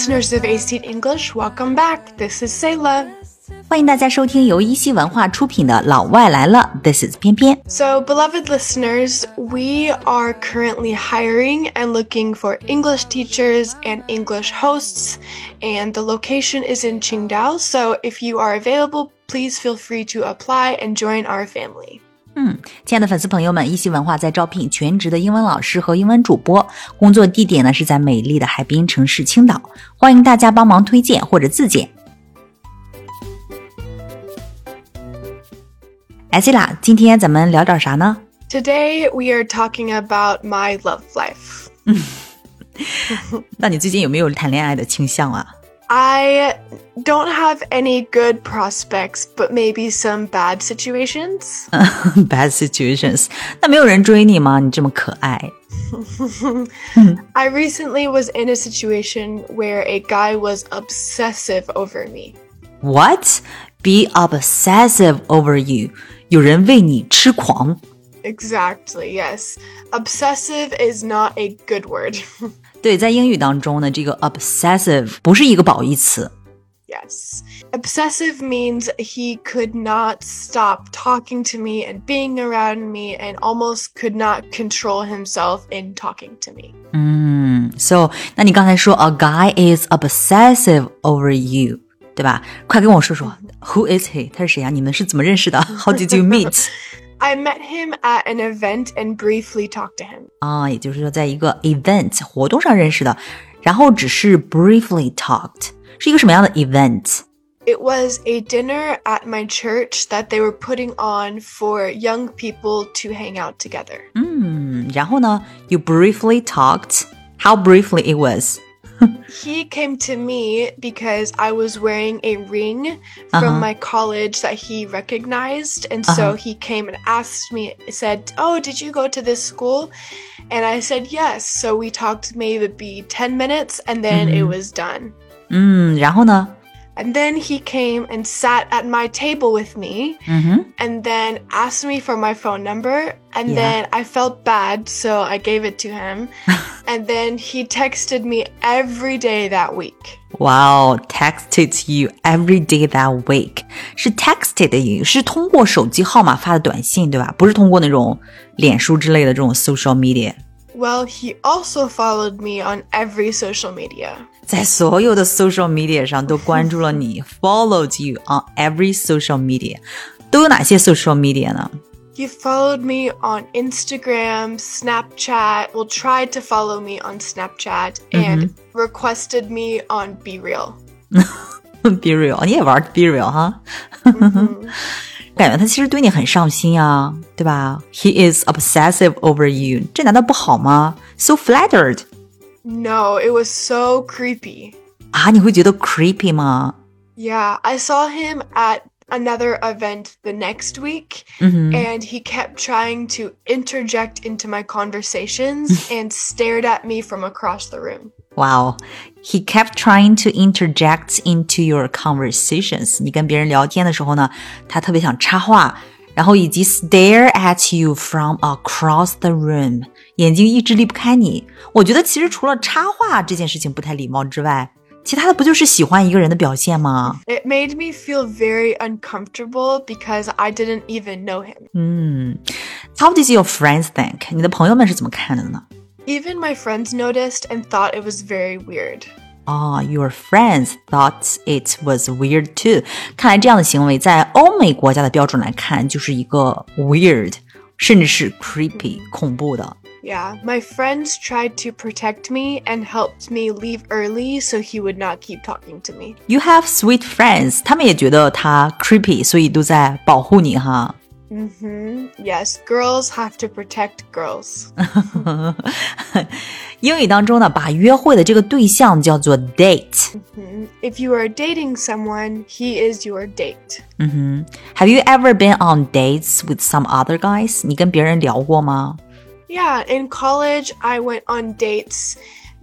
listeners of AC English, welcome back. This is Selah. 欢迎大家收听由一席文化出品的《老外来了》，This is 翩翩。So, beloved listeners, we are currently hiring and looking for English teachers and English hosts, and the location is in Qingdao. So, if you are available, please feel free to apply and join our family. 嗯，亲爱的粉丝朋友们，一席文化在招聘全职的英文老师和英文主播，工作地点呢是在美丽的海滨城市青岛，欢迎大家帮忙推荐或者自荐。哎，C 啦，今天咱们聊点啥呢？Today, we are talking about my love life. 嗯 那你最近有没有谈恋爱的倾向啊？I don't have any good prospects, but maybe some bad situations. Bad situations，那没有人追你吗？你这么可爱。 I recently was in a situation where a guy was obsessive over me. What? Be obsessive over you？有人为你痴狂。 Exactly, yes. Obsessive is not a good word. 对，在英语当中呢，这个 obsessive 不是一个褒义词。 yes. Obsessive means he could not stop talking to me and being around me and almost could not control himself in talking to me. 嗯，so 那你刚才说 a guy is obsessive over you，对吧？快跟我说说，Who is he？他是谁呀、你们是怎么认识的？How did you meet？ I met him at an event and briefly talked to him. 啊，也就是说在一个 event 活动上认识的，然后只是 briefly talked，是一个什么样的 event？ It was a dinner at my church that they were putting on for young people to hang out together. 嗯，然后呢，you briefly talked。How briefly it was？ He came to me because I was wearing a ring from my college that he recognized. And so he came and asked me, said, Oh, did you go to this school? And I said, Yes. So we talked maybe 10 minutes and then it was done. 嗯，然后呢？ And then he came and sat at my table with me. 嗯哼。 and then asked me for my phone number and Yeah. then I felt bad so I gave it to him and then he texted me every day that week. Wow, texted you every day that week 是 texted 的语，是通过手机号码发的短信，对吧？不是通过那种脸书之类的这种 social media。 Well, he also followed me on every social media. 在所有的 social media 上都关注了你，followed you on every social media，都有哪些 social media 呢？ He followed me on Instagram, Snapchat, well, tried to follow me on Snapchat, and requested me on Be Real. Be real，你也玩 Be real 哈？ 感觉他其实对你很上心啊，对吧？He is obsessive over you，这难道不好吗？So flattered No, it was so creepy. 啊，你会觉得 creepy 吗？ Yeah, I saw him at another event the next week, and he kept trying to interject into my conversations and stared at me from across the room. Wow, he kept trying to interject into your conversations. 你跟别人聊天的时候呢，他特别想插话，然后以及 stare at you from across the room，眼睛一直离不开你。我觉得其实除了插话这件事情不太礼貌之外，其他的不就是喜欢一个人的表现吗？ It made me feel very uncomfortable because I didn't even know him. 嗯，How did your friends think？你的朋友们是怎么看的呢？ Even my friends noticed and thought it was very weird. 哦、y o u r friends thought it was weird too。看来这样的行为在欧美国家的标准来看，就是一个 weird，甚至是 creepy 恐怖的。 Yeah, my friends tried to protect me and helped me leave early so he would not keep talking to me. You have sweet friends，他们也觉得他 creepy，所以都在保护你哈。 hmm Yes, girls have to protect girls. 英语当中呢，把约会的这个对象叫做 date。 Mhm. If you are dating someone, he is your date. 嗯哼，Have you ever been on dates with some other guys？你跟别人聊过吗？ Yeah, in college, I went on dates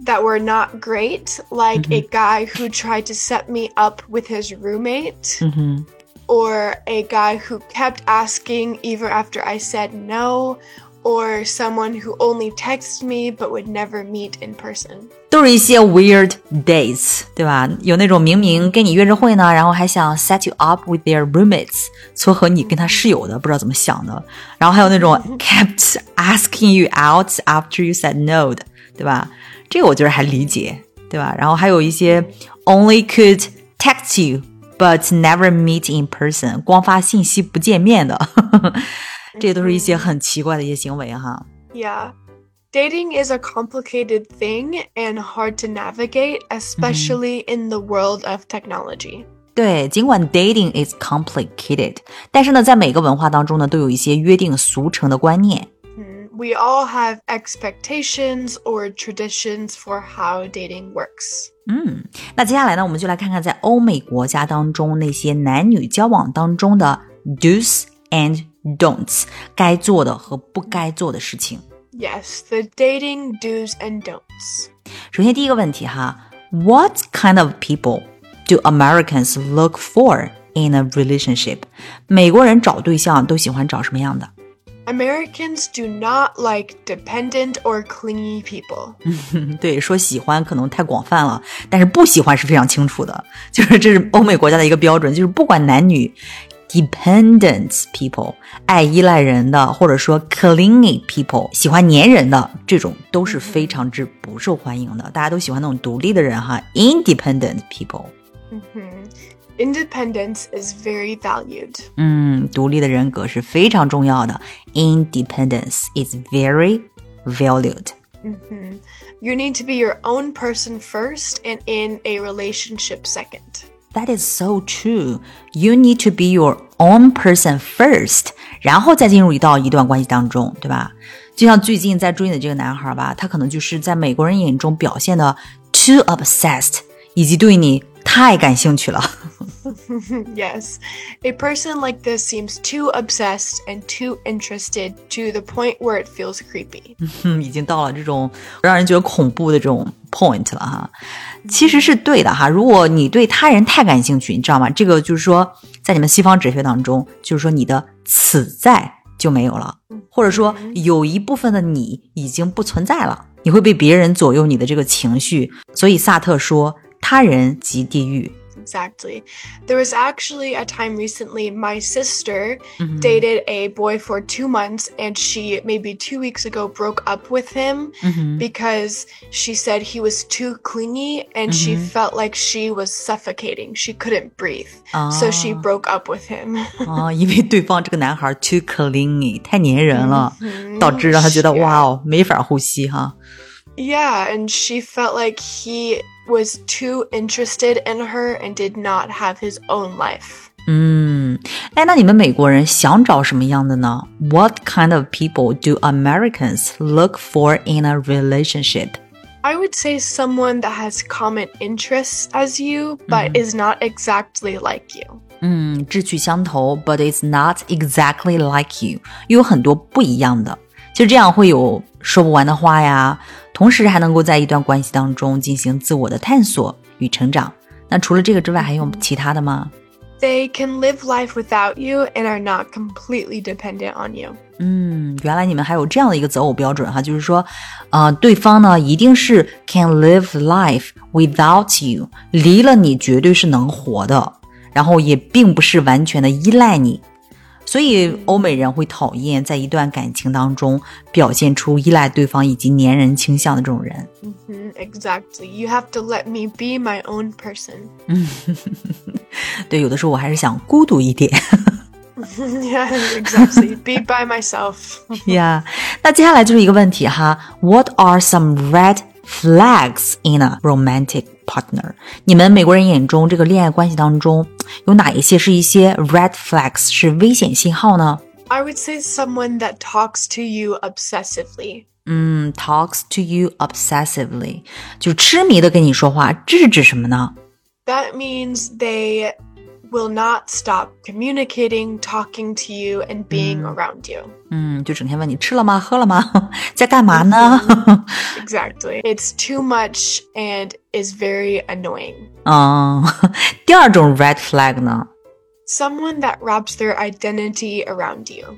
that were not great, like a guy who tried to set me up with his roommate, 嗯哼， or a guy who kept asking even after I said no, or someone who only texts me but would never meet in person. 都是一些 weird dates，对吧？有那种明明跟你约着会呢，然后还想 set you up with their roommates，撮合你跟他室友的，不知道怎么想的。然后还有那种 kept asking you out after you said no 的，对吧？这个我觉得还理解，对吧？然后还有一些 only could text you but never meet in person，光发信息不见面的。这都是一些很奇怪的一些行为哈。Yeah. Dating is a complicated thing and hard to navigate, especially in the world of technology. 对，尽管 dating is complicated，但是呢，在每个文化当中呢，都有一些约定俗成的观念。 We all have expectations or traditions for how dating works. 嗯，那接下来呢，我们就来看看在欧美国家当中那些男女交往当中的 do's and don'ts，该做的和不该做的事情。Yes, the dating do's and don'ts. 首先第一个问题哈，What kind of people do Americans look for in a relationship？美国人找对象都喜欢找什么样的 ？Americans do not like dependent or clingy people. 对，说喜欢可能太广泛了，但是不喜欢是非常清楚的，就是这是欧美国家的一个标准，就是不管男女 dependent people，爱依赖人的，或者说 clingy people，喜欢粘人的，这种都是非常之不受欢迎的。大家都喜欢那种独立的人哈，independent people。嗯哼 ，independence is very valued。嗯，独立的人格是非常重要的，independence is very valued。嗯哼，you need to be your own person first and in a relationship second。that is so true. You need to be your own person first，然后再进入到一段关系当中，对吧？就像最近在追你的这个男孩吧，他可能就是在美国人眼中表现的 too obsessed，以及对你太感兴趣了。 yes, a person like this seems too obsessed and too interested to the point where it feels creepy. 已经到了这种让人觉得恐怖的这种 point 了哈。其实是对的哈。如果你对他人太感兴趣，你知道吗？这个就是说，在你们西方哲学当中，就是说你的此在就没有了，或者说有一部分的你已经不存在了，你会被别人左右你的这个情绪。所以萨特说，他人即地狱。exactly. There was actually a time recently, my sister mm-hmm. dated a boy for two months, and she maybe two weeks ago broke up with him mm-hmm. because she said he was too clingy and mm-hmm. she felt like she was suffocating. She couldn't breathe. Oh. So she ah. broke up with him. 啊，因为对方这个男孩 too clingy，太粘人了，导致让他觉得哇哦没法呼吸哈。 Yeah, and she felt like he was too interested in her and did not have his own life. 嗯，哎，那你们美国人想找什么样的呢？What kind of people do Americans look for in a relationship? I would say someone that has common interests as you, but is not exactly like you. 嗯，志趣相投，but is not exactly like you，又有很多不一样的。 其实这样会有说不完的话呀，同时还能够在一段关系当中进行自我的探索与成长。那除了这个之外，还有其他的吗？They can live life without you and are not completely dependent on you。嗯，原来你们还有这样的一个择偶标准哈，就是说，呃，对方呢一定是 can live life without you，离了你绝对是能活的，然后也并不是完全的依赖你。所以欧美人会讨厌在一段感情当中表现出依赖对方以及粘人倾向的这种人。嗯哼，Exactly. You have to let me be my own person. 嗯，对，有的时候我还是想孤独一点。yeah, exactly. Be by myself. yeah. 那接下来就是一个问题哈，What are some red flags in a romantic partner？你们美国人眼中这个恋爱关系当中有哪一些是一些 red flags 是危险信号呢？I would say someone that talks to you obsessively. 嗯，talks to you obsessively，就痴迷的跟你说话，这是指什么呢？That means they will not stop communicating, talking to you, and being mm. around you. 嗯，就整天问你吃了吗？喝了吗？在干嘛呢？Exactly. It's too much and is very annoying. 嗯，第二种 red flag 呢？Someone that wraps their identity around you.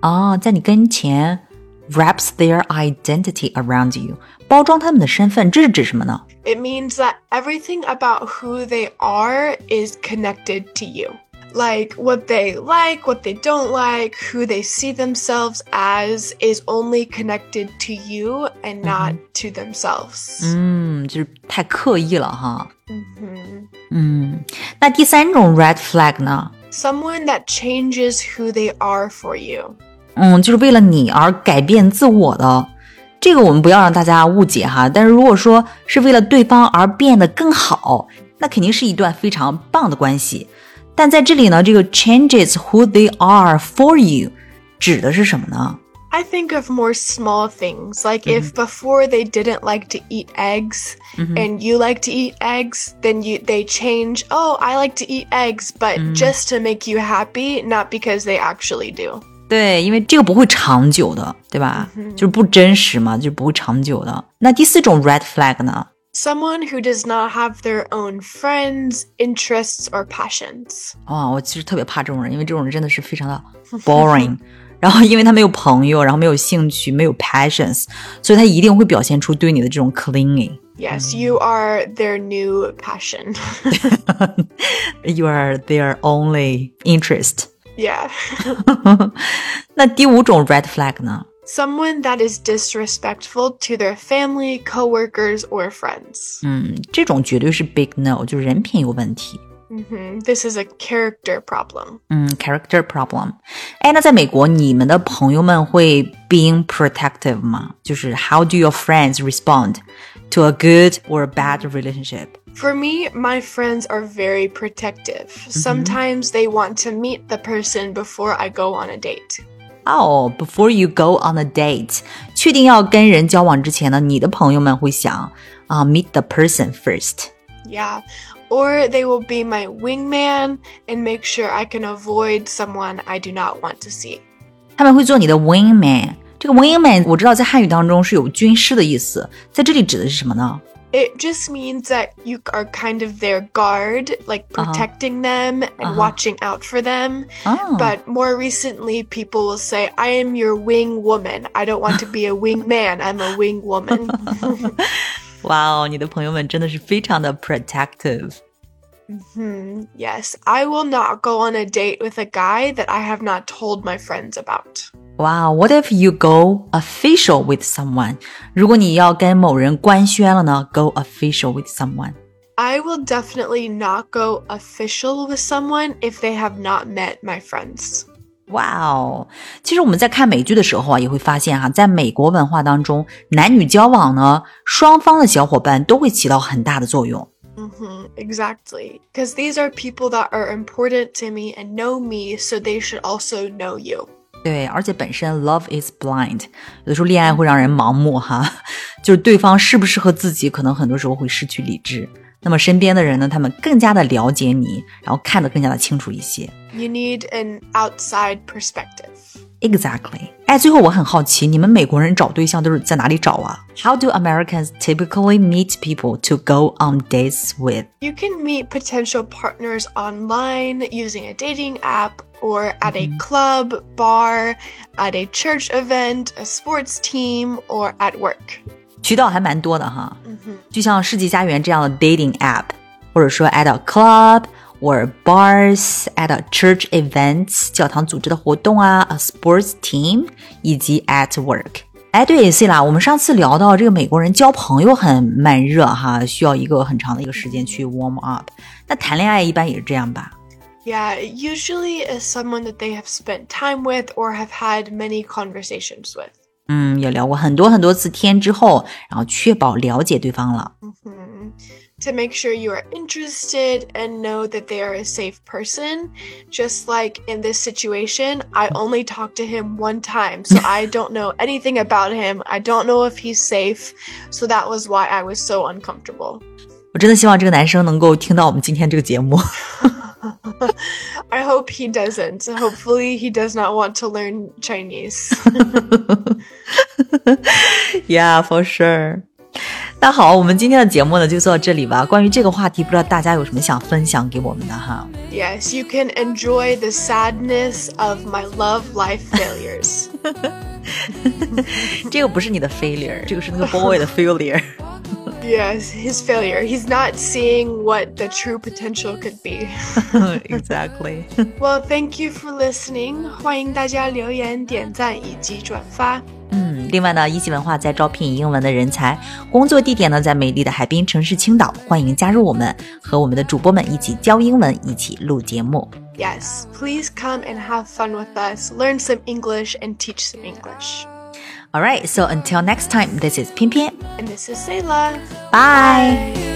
哦，在你跟前 wraps their identity around you， 包装他们的身份，这是指什么呢？It means that everything about who they are is connected to you. Like what they like, what they don't like, who they see themselves as is only connected to you and not to themselves. 嗯，就是太刻意了哈。嗯哼，嗯，那第三种 red flag 呢？Someone that changes who they are for you. 嗯，就是为了你而改变自我的， 这个我们不要让大家误解哈。但是如果说是为了对方而变得更好，那肯定是一段非常棒的关系。但在这里呢，这个 changes who they are for you 指的是什么呢？I think of more small things, like mm -hmm. if before they didn't like to eat eggs mm -hmm. and you like to eat eggs, then you they change, oh, I like to eat eggs, but mm -hmm. just to make you happy, not because they actually do. 对，因为这个不会长久的，对吧？嗯、就是不真实嘛，就不会长久的。那第四种 red flag 呢？Someone who does not have their own friends, interests, or passions. 哦，我其实特别怕这种人，因为这种人真的是非常的 boring。然后，因为他没有朋友，然后没有兴趣，没有 passions，所以他一定会表现出对你的这种 clinging。Yes, you are their new passion. you are their only interest. Yeah. 那第五种 red flag 呢？Someone that is disrespectful to their family, coworkers, or friends. 嗯，这种绝对是 big no，就是人品有问题。Mm -hmm. This is a character problem. 嗯，character problem。哎，那在美国，你们的朋友们会 being protective 吗？就是 how do your friends respond to a good or a bad relationship? For me, my friends are very protective. Mm -hmm. Sometimes they want to meet the person before I go on a date. Oh, before you go on a date，确定要跟人交往之前呢，你的朋友们会想啊、uh,，meet the person first. Yeah, or they will be my wingman and make sure I can avoid someone I do not want to see. 他们会做你的 wingman。这个 wingman 我知道在汉语当中是有军师的意思，在这里指的是什么呢 ？it just means that you are kind of their guard, like uh-huh. protecting uh-huh. them and uh-huh. watching out for them. Oh. But more recently, people will say, I am your wing woman. I don't want to be a wing man, I'm a wing woman. wow, 你的朋友们真的是非常的 protective. Mm-hmm. Yes, I will not go on a date with a guy that I have not told my friends about. Wow, what if you go official with someone? 如果你要跟某人官宣了呢？Go official with someone. I will definitely not go official with someone if they have not met my friends. 哇哦！其实我们在看美剧的时候啊，也会发现哈，在美国文化当中，男女交往呢，双方的小伙伴都会起到很大的作用。Mm-hmm, exactly. Because these are people that are important to me and know me, so they should also know you. 对，而且本身 love is blind，有的时候恋爱会让人盲目哈，就是对方适不适合自己，可能很多时候会失去理智。那么身边的人呢，他们更加的了解你，然后看得更加的清楚一些。You need an outside perspective. Exactly. 哎，最后我很好奇，你们美国人找对象都是在哪里找啊？How do Americans typically meet people to go on dates with? You can meet potential partners online using a dating app or at a mm-hmm. club, bar, at a church event, a sports team, or at work. 渠道还蛮多的哈，就像世纪佳缘这样的 dating app，或者说 at a club or bars at a church events 教堂组织的活动啊，a sports team 以及 at work。哎，对，C 啦，我们上次聊到这个美国人交朋友很慢热哈，需要一个很长的一个时间去 warm up。那谈恋爱一般也是这样吧 ？Yeah, usually is someone that they have spent time with or have had many conversations with. 嗯，也聊过很多很多次天之后，然后确保了解对方了。Mm -hmm. To make sure you are interested and know that they are a safe person. Just like in this situation, I only talked to him one time, so I don't know anything about him. I don't know if he's safe, so that was why I was so uncomfortable. 我真的希望这个男生能够听到我们今天这个节目。 I hope he doesn't. Hopefully, he does not want to learn Chinese. yeah, for sure. 那好，我们今天的节目呢就做到这里吧。关于这个话题，不知道大家有什么想分享给我们的哈？Yes, you can enjoy the sadness of my love life failures. 这个不是你的 failure，这个是那个 boy 的 failure。 Yes, his failure. He's not seeing what the true potential could be. exactly. well, thank you for listening. 欢迎大家留言、点赞以及转发。嗯，另外呢，一席文化在招聘英文的人才，工作地点呢在美丽的海滨城市青岛，欢迎加入我们，和我们的主播们一起教英文，一起录节目。Yes, please come and have fun with us, learn some English and teach some English. All right, so until next time, this is Pian Pian. And this is Selah. Bye. Bye.